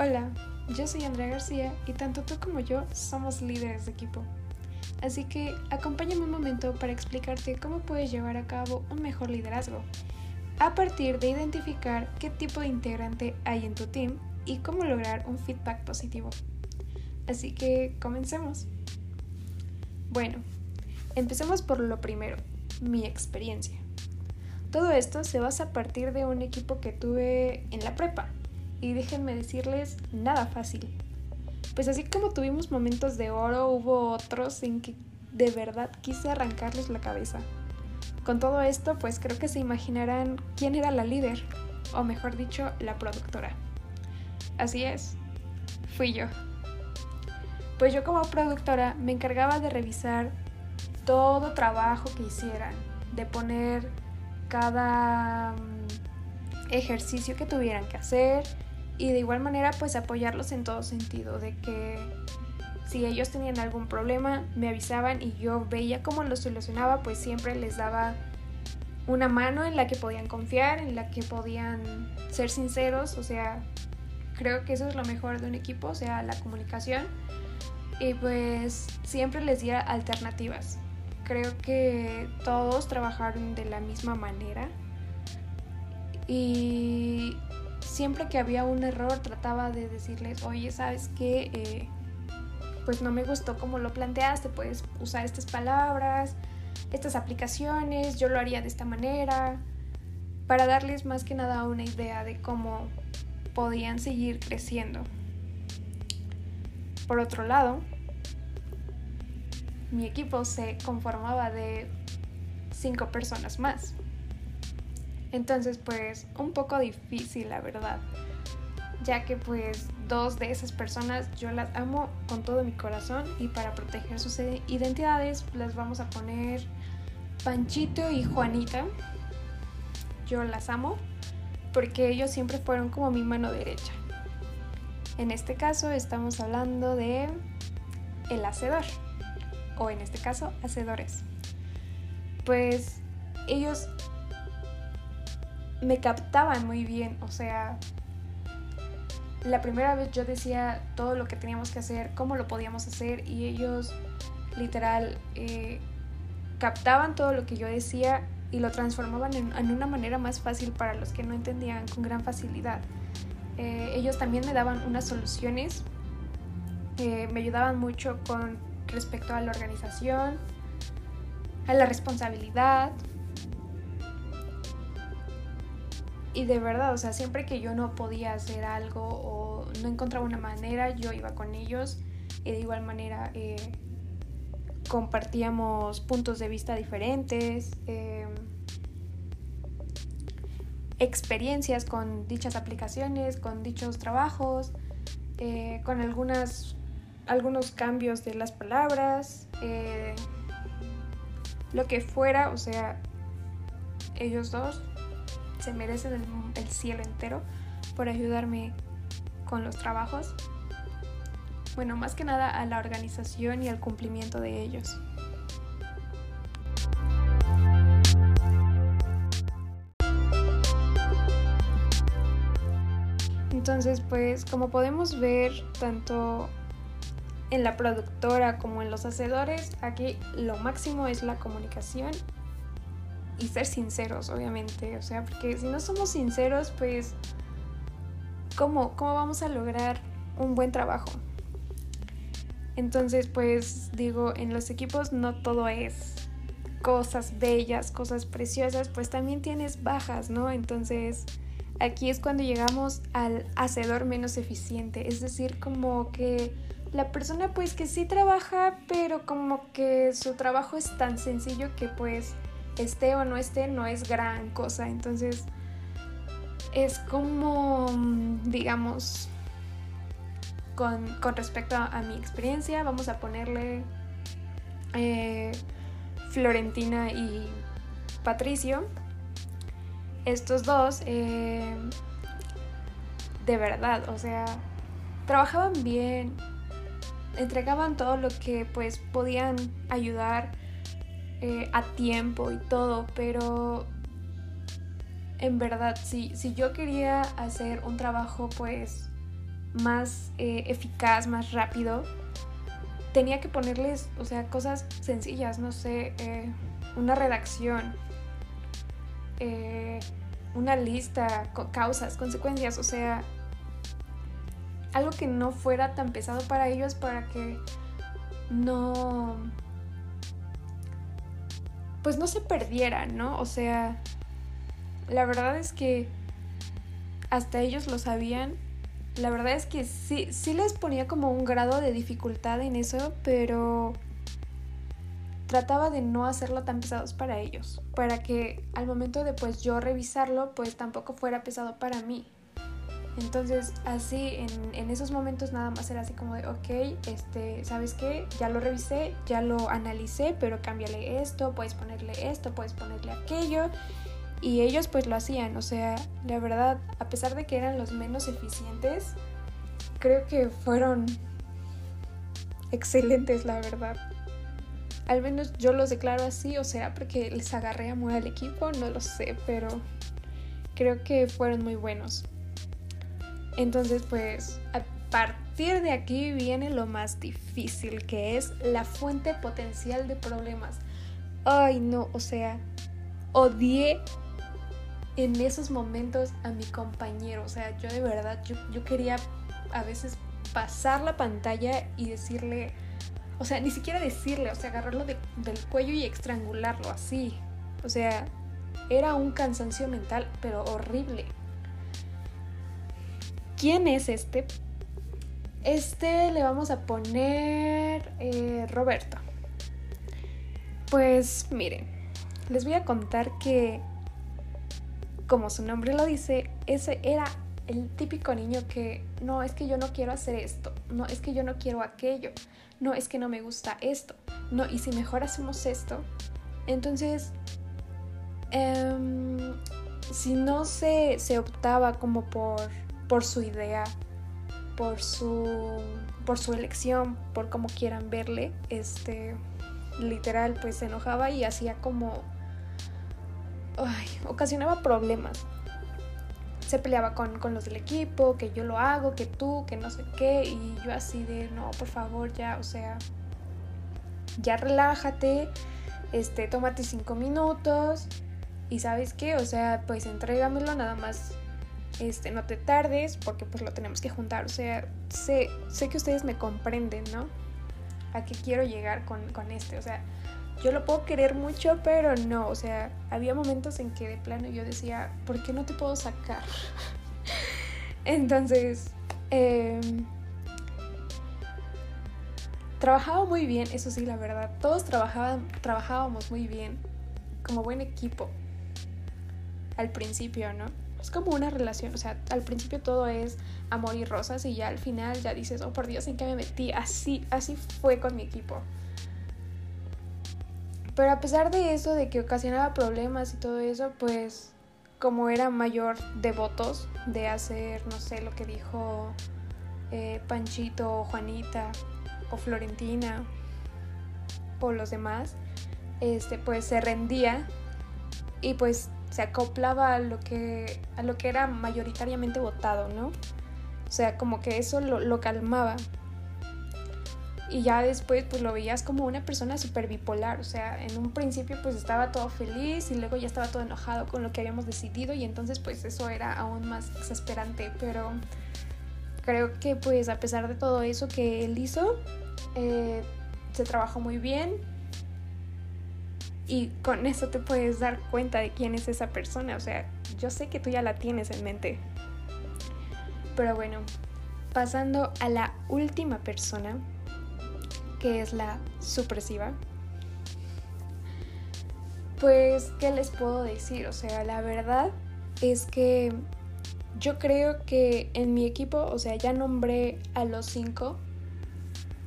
Hola, yo soy Andrea García y tanto tú como yo somos líderes de equipo. Así que acompáñame un momento para explicarte cómo puedes llevar a cabo un mejor liderazgo, a partir de identificar qué tipo de integrante hay en tu team y cómo lograr un feedback positivo. Así que comencemos. Bueno, empecemos por lo primero, mi experiencia. Todo esto se basa a partir de un equipo que tuve en la prepa y déjenme decirles, nada fácil. Pues así como tuvimos momentos de oro, hubo otros en que de verdad quise arrancarles la cabeza. Con todo esto, pues creo que se imaginarán quién era la líder, o mejor dicho, la productora. Así es, fui yo. Pues yo como productora me encargaba de revisar todo trabajo que hicieran, de poner cada mm, ejercicio que tuvieran que hacer, y de igual manera pues apoyarlos en todo sentido, de que si ellos tenían algún problema me avisaban y yo veía cómo lo solucionaba, pues siempre les daba una mano en la que podían confiar, en la que podían ser sinceros, o sea, creo que eso es lo mejor de un equipo, sea, la comunicación. Y pues siempre les diera alternativas. Creo que todos trabajaron de la misma manera. Y siempre que había un error trataba de decirles, oye, ¿sabes qué? Eh, pues no me gustó cómo lo planteaste, puedes usar estas palabras, estas aplicaciones, yo lo haría de esta manera, para darles más que nada una idea de cómo podían seguir creciendo. Por otro lado, mi equipo se conformaba de cinco personas más. Entonces, pues, un poco difícil, la verdad. Ya que pues dos de esas personas yo las amo con todo mi corazón y para proteger sus identidades las vamos a poner Panchito y Juanita. Yo las amo porque ellos siempre fueron como mi mano derecha. En este caso estamos hablando de el hacedor o en este caso hacedores. Pues ellos me captaban muy bien, o sea, la primera vez yo decía todo lo que teníamos que hacer, cómo lo podíamos hacer y ellos literal eh, captaban todo lo que yo decía y lo transformaban en, una manera más fácil para los que no entendían con gran facilidad. Eh, ellos también me daban unas soluciones, eh, me ayudaban mucho con respecto a la organización, a la responsabilidad, Y de verdad, o sea, siempre que yo no podía hacer algo o no encontraba una manera, yo iba con ellos y de igual manera eh, compartíamos puntos de vista diferentes, eh, experiencias con dichas aplicaciones, con dichos trabajos, eh, con algunas, algunos cambios de las palabras, lo que fuera, o sea, ellos dos se merecen el, cielo entero por ayudarme con los trabajos. Bueno, más que nada a la organización y al cumplimiento de ellos. Entonces, pues como podemos ver, tanto en la productora como en los hacedores, aquí lo máximo es la comunicación y ser sinceros, obviamente. O sea, porque si no somos sinceros, pues, ¿cómo, cómo vamos a lograr un buen trabajo? Entonces, pues digo, en los equipos no todo es cosas bellas, cosas preciosas, pues también tienes bajas, ¿no? Entonces, aquí es cuando llegamos al hacedor menos eficiente, es decir, como que la persona pues que sí trabaja, pero como que su trabajo es tan sencillo que pues esté o no esté, no es gran cosa. Entonces, es como, digamos, con, respecto a, mi experiencia, vamos a ponerle eh, Florentina y Patricio. Estos dos, eh, de verdad, o sea, trabajaban bien, entregaban todo lo que pues podían ayudar eh, a tiempo y todo, pero en verdad, si, si yo quería hacer un trabajo pues más eh, eficaz, más rápido, tenía que ponerles, o sea, cosas sencillas, no sé, eh, una redacción, una lista, causas, consecuencias, o sea, algo que no fuera tan pesado para ellos para que no pues no se perdieran, ¿no? O sea, la verdad es que hasta ellos lo sabían. La verdad es que sí, sí les ponía como un grado de dificultad en eso, pero trataba de no hacerlo tan pesados para ellos, para que al momento de pues yo revisarlo, pues tampoco fuera pesado para mí. Entonces, así en, esos momentos nada más era así como de, ok, este, ¿sabes qué? Ya lo revisé, ya lo analicé, pero cámbiale esto, puedes ponerle esto, puedes ponerle aquello. Y ellos pues lo hacían, o sea, la verdad, a pesar de que eran los menos eficientes, creo que fueron excelentes, la verdad. Al menos yo los declaro así, o sea, porque les agarré amor al equipo, no lo sé, pero creo que fueron muy buenos. Entonces, pues a partir de aquí viene lo más difícil, que es la fuente potencial de problemas. Ay, no, o sea, odié en esos momentos a mi compañero. O sea, yo de verdad, yo, quería a veces pasar la pantalla y decirle, o sea, ni siquiera decirle, o sea, agarrarlo del cuello y estrangularlo así. O sea, era un cansancio mental, pero horrible. ¿Quién es este? Este le vamos a poner eh, Roberto. Pues miren, les voy a contar que, como su nombre lo dice, ese era el típico niño que, no, es que yo no quiero hacer esto, no, es que yo no quiero aquello, no, es que no me gusta esto, no, y si mejor hacemos esto, entonces, em, si no se, se optaba como por por su idea, por su, por su elección, por cómo quieran verle, este, literal, pues se enojaba y hacía como, ay, ocasionaba problemas. Se peleaba con, con, los del equipo, que yo lo hago, que tú, que no sé qué, y yo así de, no, por favor, ya, o sea, ya relájate, este, tómate cinco minutos, y sabes qué, o sea, pues entrégamelo nada más este, no te tardes porque pues lo tenemos que juntar. O sea, sé, sé que ustedes me comprenden, ¿no? A qué quiero llegar con, con este. O sea, yo lo puedo querer mucho, pero no. O sea, había momentos en que de plano yo decía, ¿por qué no te puedo sacar? Entonces, em, trabajaba muy bien, eso sí, la verdad. Todos trabajaban, trabajábamos muy bien, como buen equipo. Al principio, ¿no? Es como una relación, o sea, al principio todo es amor y rosas y ya al final ya dices, oh por Dios, ¿en qué me metí? Así, así fue con mi equipo. Pero a pesar de eso, de que ocasionaba problemas y todo eso, pues como era mayor de votos de hacer, no sé, lo que dijo eh, Panchito o Juanita o Florentina o los demás, este, pues se rendía y pues se acoplaba a lo que, a lo que era mayoritariamente votado, ¿no? O sea, como que eso lo, calmaba. Y ya después pues lo veías como una persona súper bipolar, o sea, en un principio pues estaba todo feliz y luego ya estaba todo enojado con lo que habíamos decidido y entonces pues eso era aún más exasperante, pero creo que pues a pesar de todo eso que él hizo, eh, se trabajó muy bien, y con eso te puedes dar cuenta de quién es esa persona. O sea, yo sé que tú ya la tienes en mente. Pero bueno, pasando a la última persona, que es la supresiva. Pues, ¿qué les puedo decir? O sea, la verdad es que yo creo que en mi equipo, o sea, ya nombré a los cinco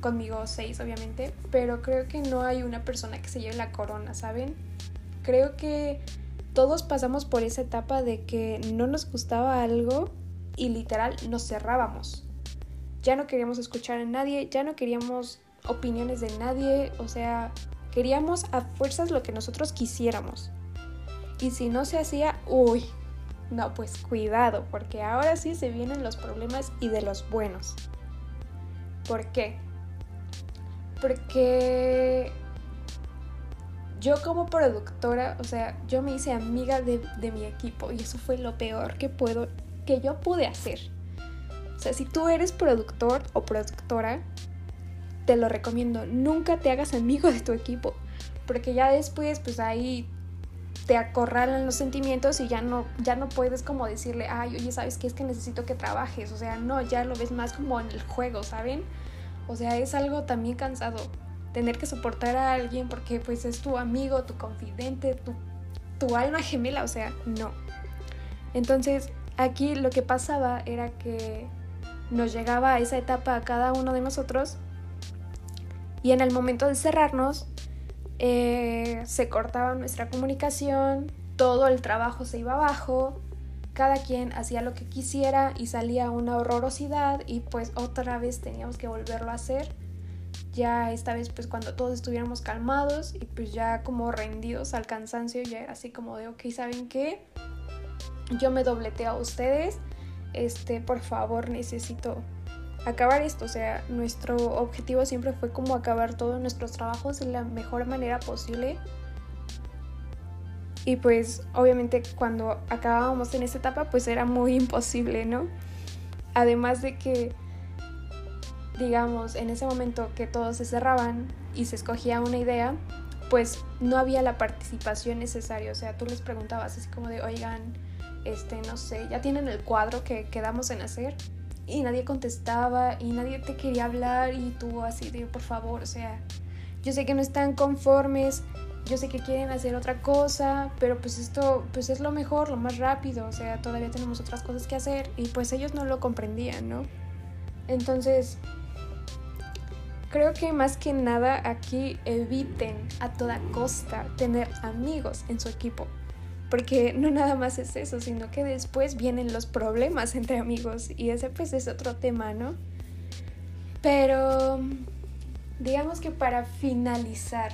conmigo seis obviamente, pero creo que no hay una persona que se lleve la corona, ¿saben? Creo que todos pasamos por esa etapa de que no nos gustaba algo y literal nos cerrábamos. Ya no queríamos escuchar a nadie, ya no queríamos opiniones de nadie, o sea, queríamos a fuerzas lo que nosotros quisiéramos. Y si no se hacía, uy, No, pues cuidado, porque ahora sí se vienen los problemas y de los buenos. ¿Por qué? Porque yo como productora, o sea, yo me hice amiga de, de, mi equipo y eso fue lo peor que puedo, que yo pude hacer. O sea, si tú eres productor o productora, te lo recomiendo, nunca te hagas amigo de tu equipo, porque ya después, pues ahí te acorralan los sentimientos y ya no, ya no puedes como decirle, ay, oye, ¿sabes qué? Es que necesito que trabajes. O sea, no, ya lo ves más como en el juego, ¿saben? O sea, es algo también cansado tener que soportar a alguien porque pues es tu amigo, tu confidente, tu, tu alma gemela, o sea, no. Entonces, aquí lo que pasaba era que nos llegaba a esa etapa a cada uno de nosotros y en el momento de cerrarnos eh, se cortaba nuestra comunicación, todo el trabajo se iba abajo, cada quien hacía lo que quisiera y salía una horrorosidad y pues otra vez teníamos que volverlo a hacer. Ya esta vez pues cuando todos estuviéramos calmados y pues ya como rendidos al cansancio, ya era así como de, ok, ¿saben qué? Yo me dobleteo a ustedes, este, por favor necesito acabar esto. O sea, nuestro objetivo siempre fue como acabar todos nuestros trabajos de la mejor manera posible. Y pues obviamente cuando acabábamos en esta etapa pues era muy imposible, ¿no? Además de que, digamos, en ese momento que todos se cerraban y se escogía una idea, pues no había la participación necesaria. O sea, tú les preguntabas así como de, oigan, este, no sé, ya tienen el cuadro que quedamos en hacer y nadie contestaba y nadie te quería hablar y tú así de por favor, o sea, yo sé que no están conformes, yo sé que quieren hacer otra cosa, pero pues esto pues es lo mejor, lo más rápido, o sea, todavía tenemos otras cosas que hacer y pues ellos no lo comprendían, ¿no? Entonces, creo que más que nada aquí eviten a toda costa tener amigos en su equipo porque no nada más es eso, sino que después vienen los problemas entre amigos y ese pues es otro tema, ¿no? Pero digamos que para finalizar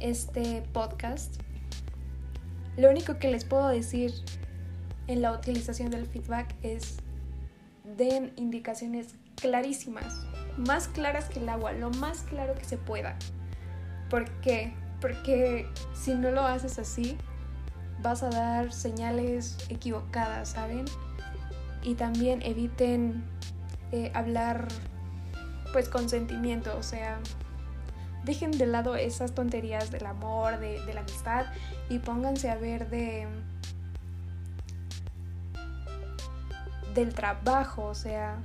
este podcast, lo único que les puedo decir en la utilización del feedback es den indicaciones clarísimas, más claras que el agua, lo más claro que se pueda. ¿Por qué? Porque si no lo haces así, vas a dar señales equivocadas, ¿saben? Y también eviten eh, hablar pues con sentimiento, o sea, dejen de lado esas tonterías del amor, de, la amistad y pónganse a ver de del trabajo, o sea,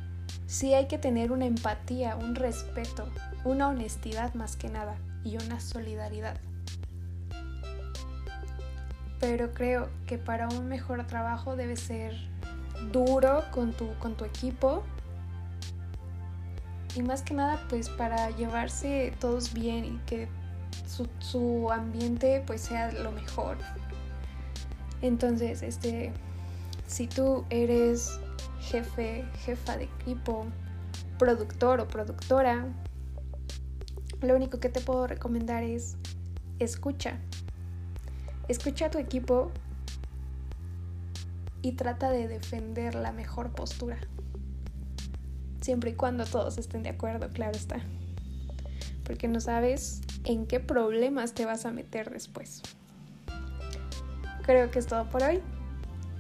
sí hay que tener una empatía, un respeto, una honestidad más que nada y una solidaridad. Pero creo que para un mejor trabajo debe ser duro con tu equipo y más que nada pues para llevarse todos bien y que su, ambiente pues sea lo mejor. Entonces, este, si tú eres jefe, jefa de equipo, productor o productora, lo único que te puedo recomendar es escucha. Escucha a tu equipo y trata de defender la mejor postura. Siempre y cuando todos estén de acuerdo, claro está. Porque no sabes en qué problemas te vas a meter después. Creo que es todo por hoy.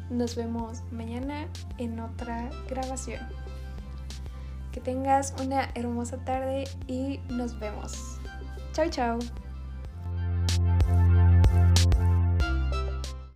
Nos vemos mañana en otra grabación. Que tengas una hermosa tarde y nos vemos. Chao, chao.